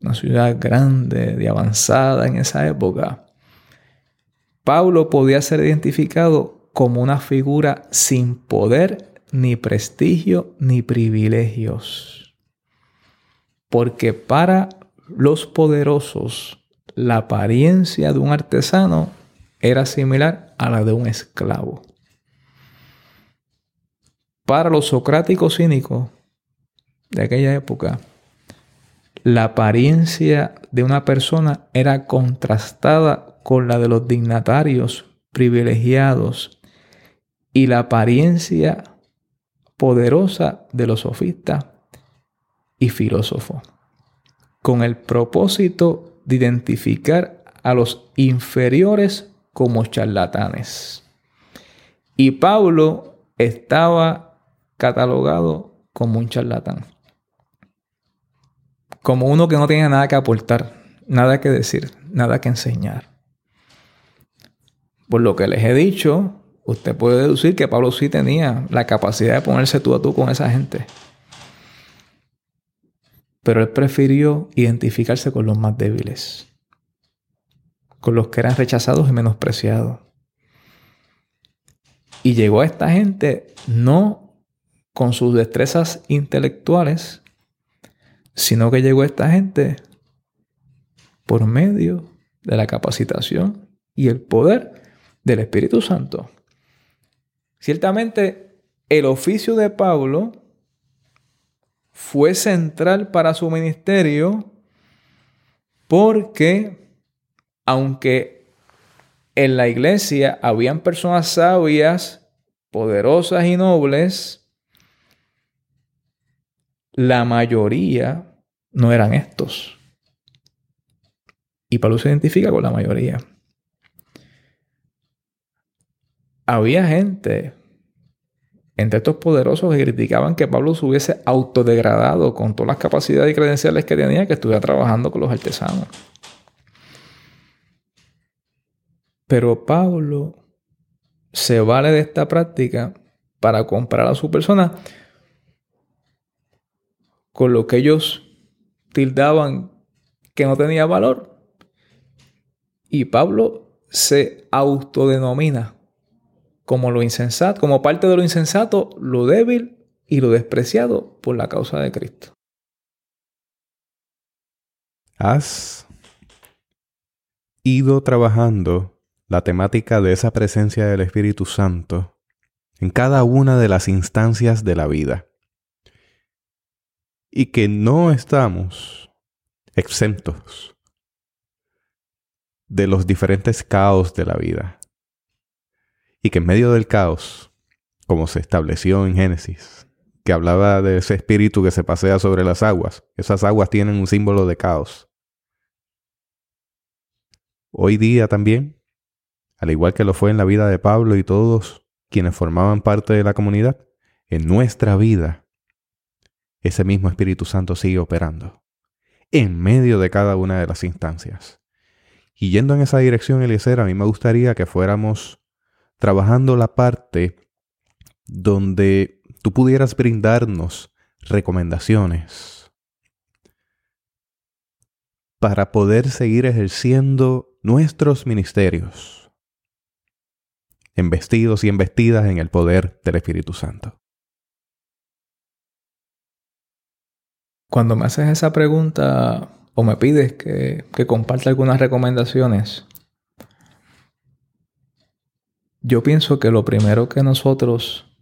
una ciudad grande, de avanzada en esa época, Pablo podía ser identificado como una figura sin poder, ni prestigio, ni privilegios. Porque para los poderosos, la apariencia de un artesano era similar a la de un esclavo. Para los socráticos cínicos de aquella época, la apariencia de una persona era contrastada con la de los dignatarios privilegiados y la apariencia poderosa de los sofistas y filósofos, con el propósito de identificar a los inferiores como charlatanes. Y Pablo estaba catalogado como un charlatán, como uno que no tenía nada que aportar, nada que decir, nada que enseñar. Por lo que les he dicho, usted puede deducir que Pablo sí tenía la capacidad de ponerse tú a tú con esa gente. Pero él prefirió identificarse con los más débiles, con los que eran rechazados y menospreciados. Y llegó a esta gente no con sus destrezas intelectuales, sino que llegó esta gente por medio de la capacitación y el poder del Espíritu Santo. Ciertamente, el oficio de Pablo fue central para su ministerio porque, aunque en la iglesia habían personas sabias, poderosas y nobles, la mayoría no eran estos. Y Pablo se identifica con la mayoría había gente entre estos poderosos que criticaban que Pablo se hubiese autodegradado con todas las capacidades y credenciales que tenía, que estuviera trabajando con los artesanos. Pero Pablo se vale de esta práctica para comprar a su persona con lo que ellos tildaban que no tenía valor. Y Pablo se autodenomina como lo insensato, como parte de lo insensato, lo débil y lo despreciado por la causa de Cristo. Has ido trabajando la temática de esa presencia del Espíritu Santo en cada una de las instancias de la vida. Y que no estamos exentos de los diferentes caos de la vida y que en medio del caos, como se estableció en Génesis, que hablaba de ese espíritu que se pasea sobre las aguas, esas aguas tienen un símbolo de caos. Hoy día también, al igual que lo fue en la vida de Pablo y todos quienes formaban parte de la comunidad, en nuestra vida, ese mismo Espíritu Santo sigue operando, en medio de cada una de las instancias. Y yendo en esa dirección, Eliezer, a mí me gustaría que fuéramos trabajando la parte donde tú pudieras brindarnos recomendaciones para poder seguir ejerciendo nuestros ministerios, embestidos y embestidas en el poder del Espíritu Santo. Cuando me haces esa pregunta o me pides que, que comparta algunas recomendaciones, yo pienso que lo primero que nosotros,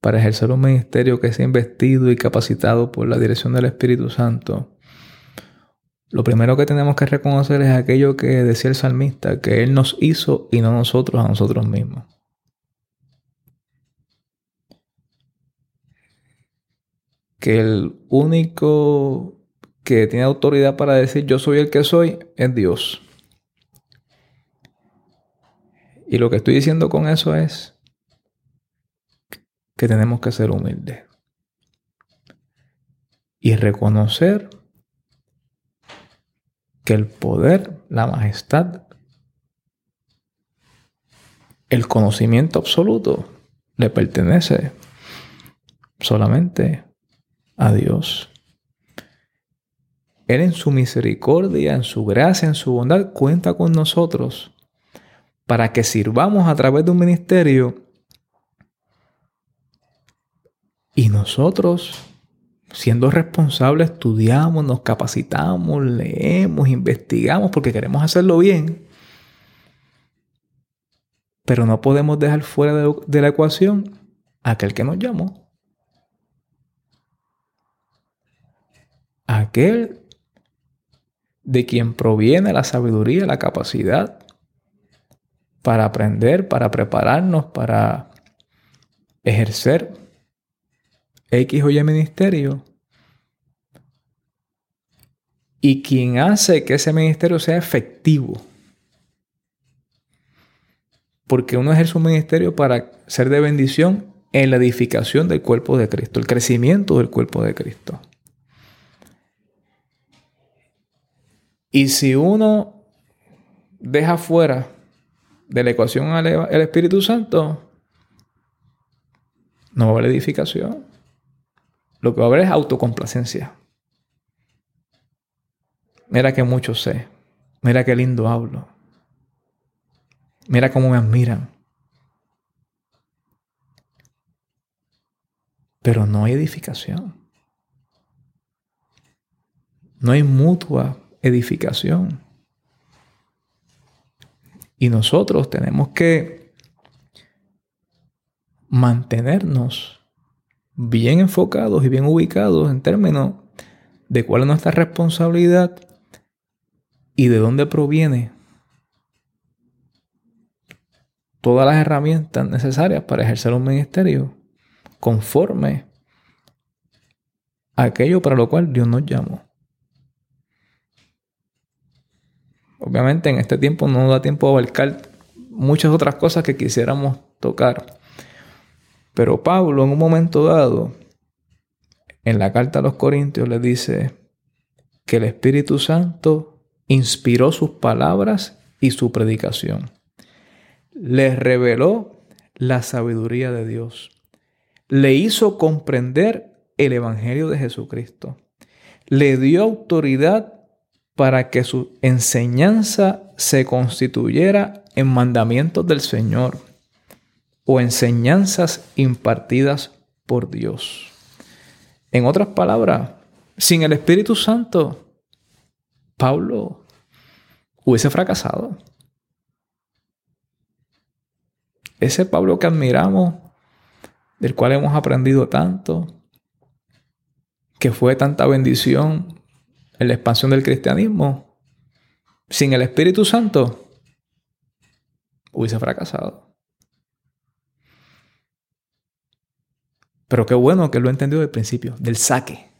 para ejercer un ministerio que sea investido y capacitado por la dirección del Espíritu Santo, lo primero que tenemos que reconocer es aquello que decía el salmista, que Él nos hizo y no nosotros a nosotros mismos. Que el único que tiene autoridad para decir yo soy el que soy es Dios. Y lo que estoy diciendo con eso es que tenemos que ser humildes y reconocer que el poder, la majestad, el conocimiento absoluto le pertenece solamente a Dios. Él en su misericordia, en su gracia, en su bondad, cuenta con nosotros para que sirvamos a través de un ministerio y nosotros, siendo responsables, estudiamos, nos capacitamos, leemos, investigamos porque queremos hacerlo bien. Pero no podemos dejar fuera de, la ecuación a aquel que nos llamó. Aquel de quien proviene la sabiduría, la capacidad para aprender, para prepararnos, para ejercer X o Y ministerio. Y quien hace que ese ministerio sea efectivo. Porque uno ejerce un ministerio para ser de bendición en la edificación del cuerpo de Cristo, el crecimiento del cuerpo de Cristo. Y si uno deja fuera de la ecuación el Espíritu Santo, no va a haber edificación. Lo que va a haber es autocomplacencia. Mira que mucho sé. Mira qué lindo hablo. Mira cómo me admiran. Pero no hay edificación. No hay mutua edificación. Y nosotros tenemos que mantenernos bien enfocados y bien ubicados en términos de cuál es nuestra responsabilidad y de dónde proviene todas las herramientas necesarias para ejercer un ministerio conforme a aquello para lo cual Dios nos llamó. Obviamente en este tiempo no nos da tiempo a abarcar muchas otras cosas que quisiéramos tocar. Pero Pablo en un momento dado, en la carta a los Corintios, le dice que el Espíritu Santo inspiró sus palabras y su predicación. Les reveló la sabiduría de Dios. Le hizo comprender el Evangelio de Jesucristo. Le dio autoridad para que su enseñanza se constituyera en mandamientos del Señor o enseñanzas impartidas por Dios. En otras palabras, sin el Espíritu Santo, Pablo hubiese fracasado. Ese Pablo que admiramos, del cual hemos aprendido tanto, que fue tanta bendición en la expansión del cristianismo, sin el Espíritu Santo, hubiese fracasado. Pero qué bueno que lo entendió del principio, del saque.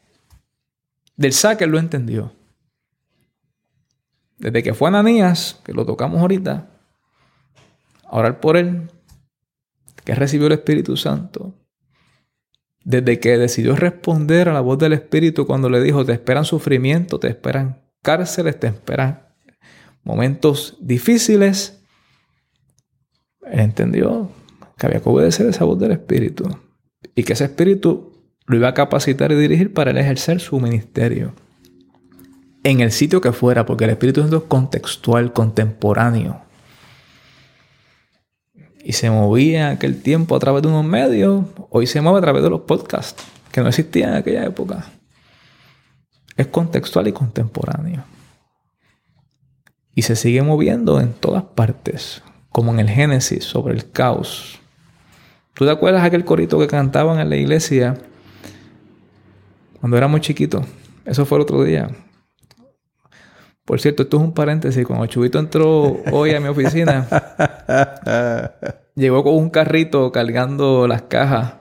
Del saque lo entendió. Desde que fue Ananías, que lo tocamos ahorita, a orar por él, que recibió el Espíritu Santo, desde que decidió responder a la voz del Espíritu cuando le dijo, te esperan sufrimiento, te esperan cárceles, te esperan momentos difíciles, él entendió que había que obedecer esa voz del Espíritu y que ese Espíritu lo iba a capacitar y dirigir para ejercer su ministerio en el sitio que fuera, porque el Espíritu es contextual, contemporáneo y se movía en aquel tiempo a través de unos medios, hoy se mueve a través de los podcasts, que no existían en aquella época. Es contextual y contemporáneo. Y se sigue moviendo en todas partes, como en el Génesis sobre el caos. ¿Tú te acuerdas aquel corito que cantaban en la iglesia cuando era muy chiquito? Eso fue el otro día. Por cierto, esto es un paréntesis. Cuando Chubito entró hoy a mi oficina, llegó con un carrito cargando las cajas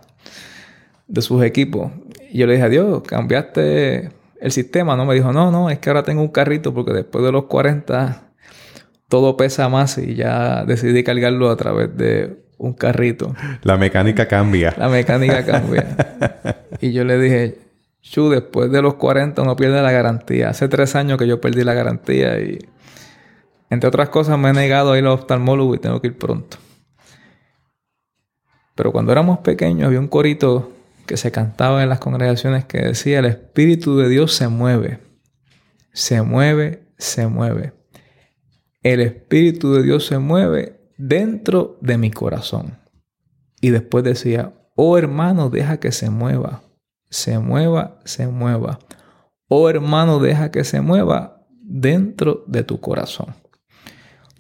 de sus equipos. Y yo le dije, adiós, cambiaste el sistema. No me dijo, no, no, es que ahora tengo un carrito porque después de los 40 todo pesa más y ya decidí cargarlo a través de un carrito. La mecánica cambia. La mecánica cambia. y yo le dije, Chu, después de los 40 uno pierde la garantía. Hace tres años que yo perdí la garantía y, entre otras cosas, me he negado a ir al oftalmólogo y tengo que ir pronto. Pero cuando éramos pequeños había un corito que se cantaba en las congregaciones que decía, el Espíritu de Dios se mueve, se mueve, se mueve. El Espíritu de Dios se mueve dentro de mi corazón. Y después decía, oh hermano, deja que se mueva, se mueva, se mueva. Oh hermano, deja que se mueva dentro de tu corazón.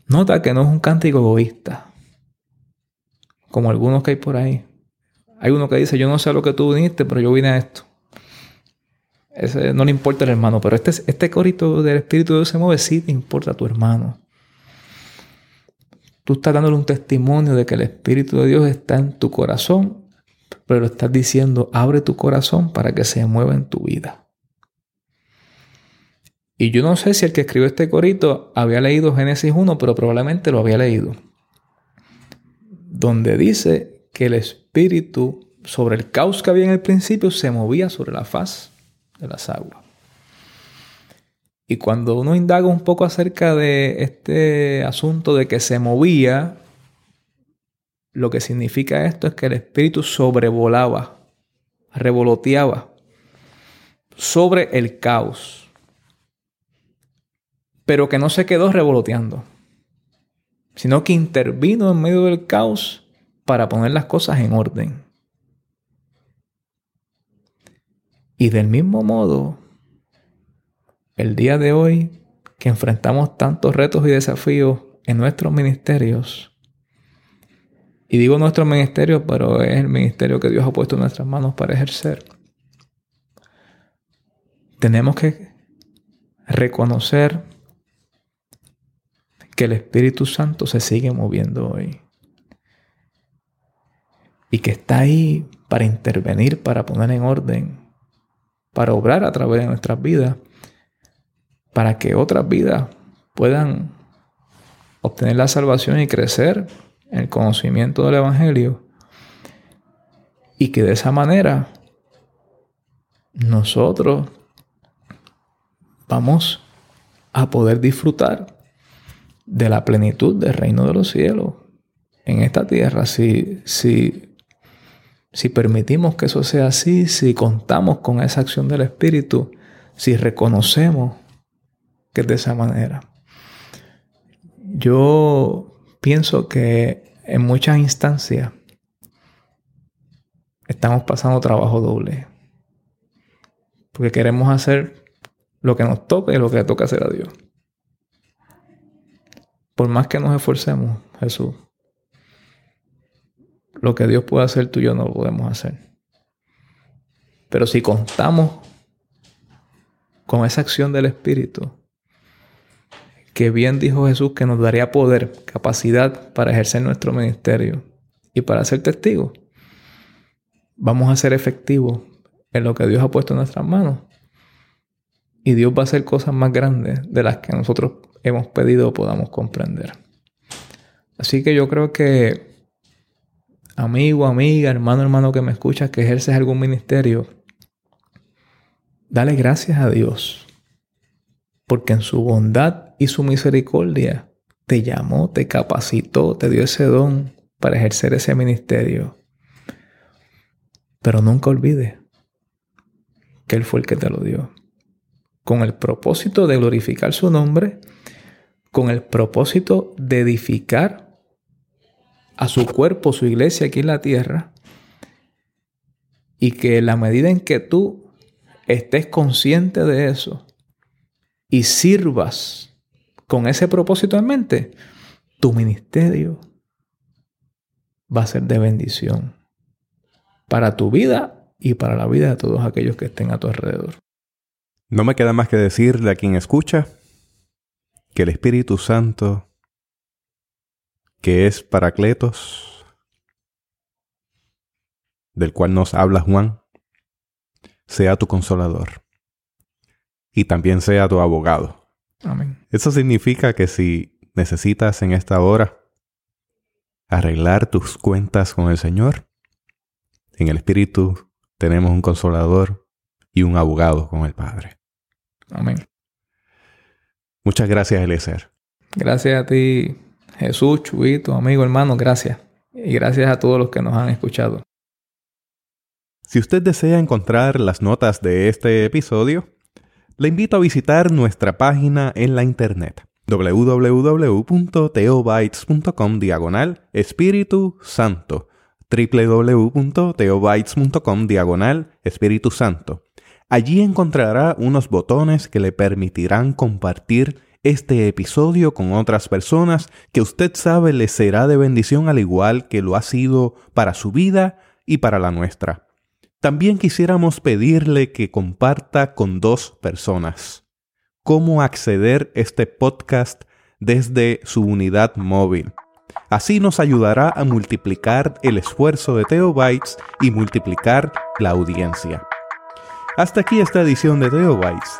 Nota que no es un cántico egoísta, como algunos que hay por ahí. Hay uno que dice, yo no sé a lo que tú viniste, pero yo vine a esto. Ese no le importa al hermano, pero este, este corito del Espíritu de Dios se mueve, sí te importa a tu hermano. Tú estás dándole un testimonio de que el Espíritu de Dios está en tu corazón, pero estás diciendo, abre tu corazón para que se mueva en tu vida. Y yo no sé si el que escribió este corito había leído Génesis 1, pero probablemente lo había leído. Donde dice que el Espíritu sobre el caos que había en el principio se movía sobre la faz de las aguas. Y cuando uno indaga un poco acerca de este asunto de que se movía, lo que significa esto es que el espíritu sobrevolaba, revoloteaba sobre el caos, pero que no se quedó revoloteando, sino que intervino en medio del caos para poner las cosas en orden. Y del mismo modo, el día de hoy que enfrentamos tantos retos y desafíos en nuestros ministerios, y digo nuestro ministerio, pero es el ministerio que Dios ha puesto en nuestras manos para ejercer, tenemos que reconocer que el Espíritu Santo se sigue moviendo hoy. Y que está ahí para intervenir, para poner en orden, para obrar a través de nuestras vidas para que otras vidas puedan obtener la salvación y crecer el conocimiento del Evangelio. Y que de esa manera nosotros vamos a poder disfrutar de la plenitud del reino de los cielos en esta tierra. Si, si, si permitimos que eso sea así, si contamos con esa acción del Espíritu, si reconocemos que de esa manera. Yo pienso que en muchas instancias estamos pasando trabajo doble. Porque queremos hacer lo que nos toca y lo que le toca hacer a Dios. Por más que nos esforcemos, Jesús, lo que Dios puede hacer tú y yo no lo podemos hacer. Pero si contamos con esa acción del Espíritu, que bien dijo Jesús que nos daría poder, capacidad para ejercer nuestro ministerio y para ser testigos. Vamos a ser efectivos en lo que Dios ha puesto en nuestras manos. Y Dios va a hacer cosas más grandes de las que nosotros hemos pedido o podamos comprender. Así que yo creo que, amigo, amiga, hermano, hermano que me escuchas, que ejerces algún ministerio, dale gracias a Dios. Porque en su bondad y su misericordia te llamó, te capacitó, te dio ese don para ejercer ese ministerio. Pero nunca olvides que Él fue el que te lo dio. Con el propósito de glorificar su nombre, con el propósito de edificar a su cuerpo, su iglesia aquí en la tierra, y que en la medida en que tú estés consciente de eso y sirvas con ese propósito en mente, tu ministerio va a ser de bendición para tu vida y para la vida de todos aquellos que estén a tu alrededor. No me queda más que decirle a quien escucha que el Espíritu Santo, que es Paracletos, del cual nos habla Juan, sea tu consolador y también sea tu abogado eso significa que si necesitas en esta hora arreglar tus cuentas con el Señor, en el Espíritu tenemos un consolador y un abogado con el Padre. Amén. Muchas gracias, Eliezer. Gracias a ti, Jesús, Chubito, amigo, hermano, gracias. Y gracias a todos los que nos han escuchado. Si usted desea encontrar las notas de este episodio, le invito a visitar nuestra página en la internet www.teobytes.com diagonal Espíritu Santo www.teobytes.com diagonal Espíritu Santo. Allí encontrará unos botones que le permitirán compartir este episodio con otras personas que usted sabe le será de bendición al igual que lo ha sido para su vida y para la nuestra. También quisiéramos pedirle que comparta con dos personas cómo acceder a este podcast desde su unidad móvil. Así nos ayudará a multiplicar el esfuerzo de Teobytes y multiplicar la audiencia. Hasta aquí esta edición de Teobytes.